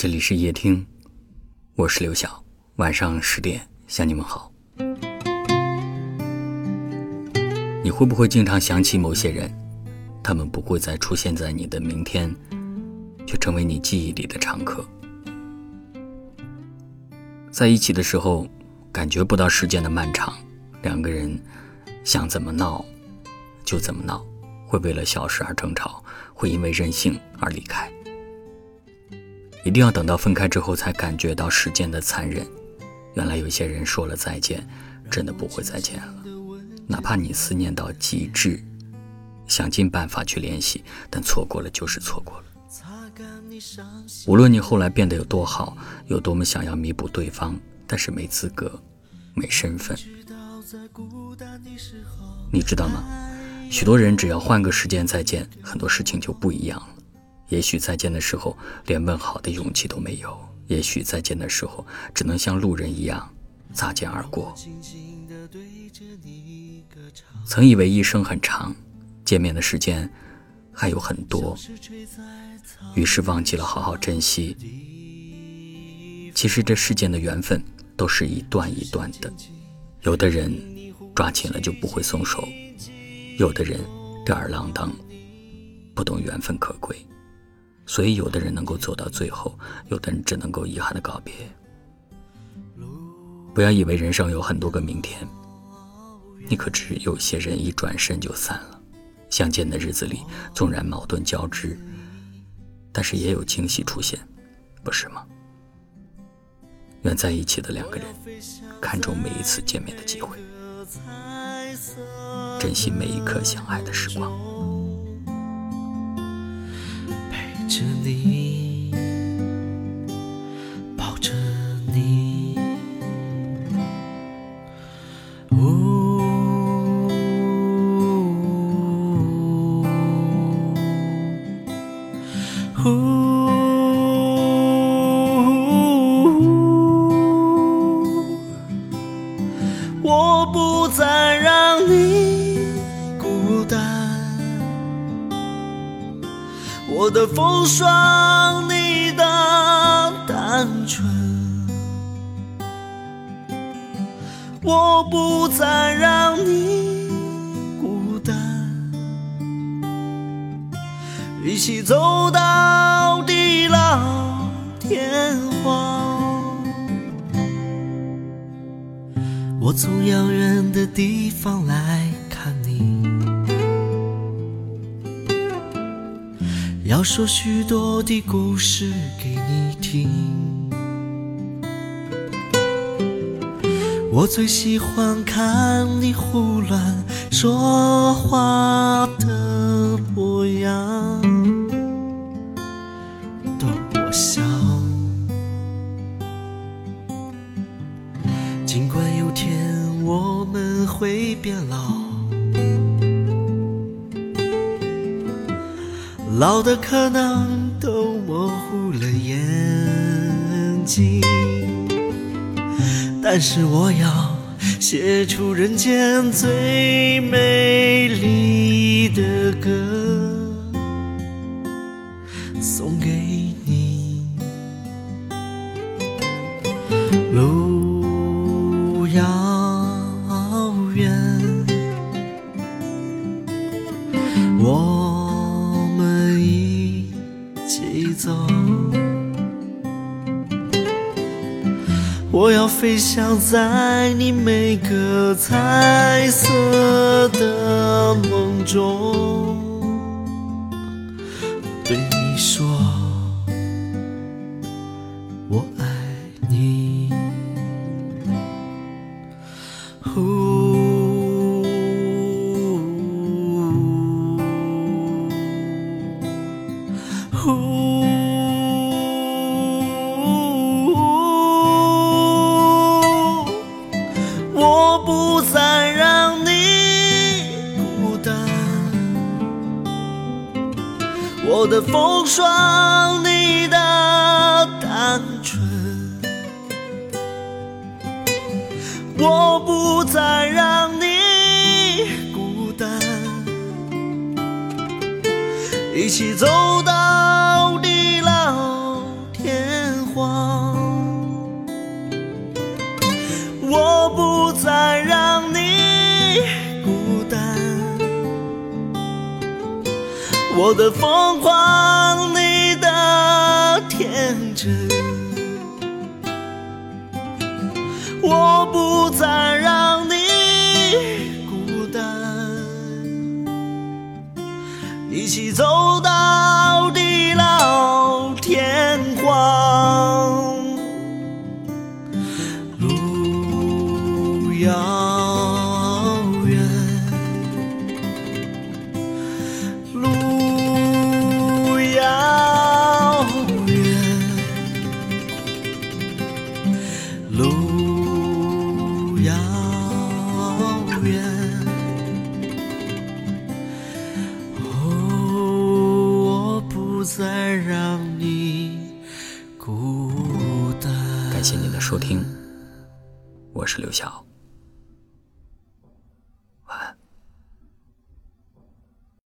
这里是夜听，我是刘晓。晚上十点向你们好。你会不会经常想起某些人？他们不会再出现在你的明天，却成为你记忆里的常客。在一起的时候，感觉不到时间的漫长，两个人想怎么闹就怎么闹，会为了小事而争吵，会因为任性而离开。一定要等到分开之后，才感觉到时间的残忍。原来有些人说了再见，真的不会再见了。哪怕你思念到极致，想尽办法去联系，但错过了就是错过了。无论你后来变得有多好，有多么想要弥补对方，但是没资格，没身份。你知道吗？许多人只要换个时间再见，很多事情就不一样了。也许再见的时候，连问好的勇气都没有；也许再见的时候，只能像路人一样擦肩而过。曾以为一生很长，见面的时间还有很多，于是忘记了好好珍惜。其实这世间的缘分都是一段一段的，有的人抓紧了就不会松手，有的人吊儿郎当，不懂缘分可贵。所以，有的人能够走到最后，有的人只能够遗憾的告别。不要以为人生有很多个明天，你可知有些人一转身就散了。相见的日子里，纵然矛盾交织，但是也有惊喜出现，不是吗？愿在一起的两个人看重每一次见面的机会，珍惜每一刻相爱的时光。着你，抱着你，呜，呜，我不再让你的风霜，你的单纯，我不再让你孤单，一起走到地老天荒。我从遥远的地方来要说许多的故事给你听，我最喜欢看你胡乱说话的模样，逗我笑。尽管有天我们会变老。老的可能都模糊了眼睛，但是我要写出人间最美丽的歌，送给你。路遥远，我要飞翔在你每个彩色的梦中，对你说，我爱你。我我的风霜，你的单纯，我不再让你孤单，一起走到地老天。荒。我的疯狂，你的天真，我不再让你孤单，一起走到底路遥远。哦，我不再让你孤单。感谢您的收听，我是刘晓。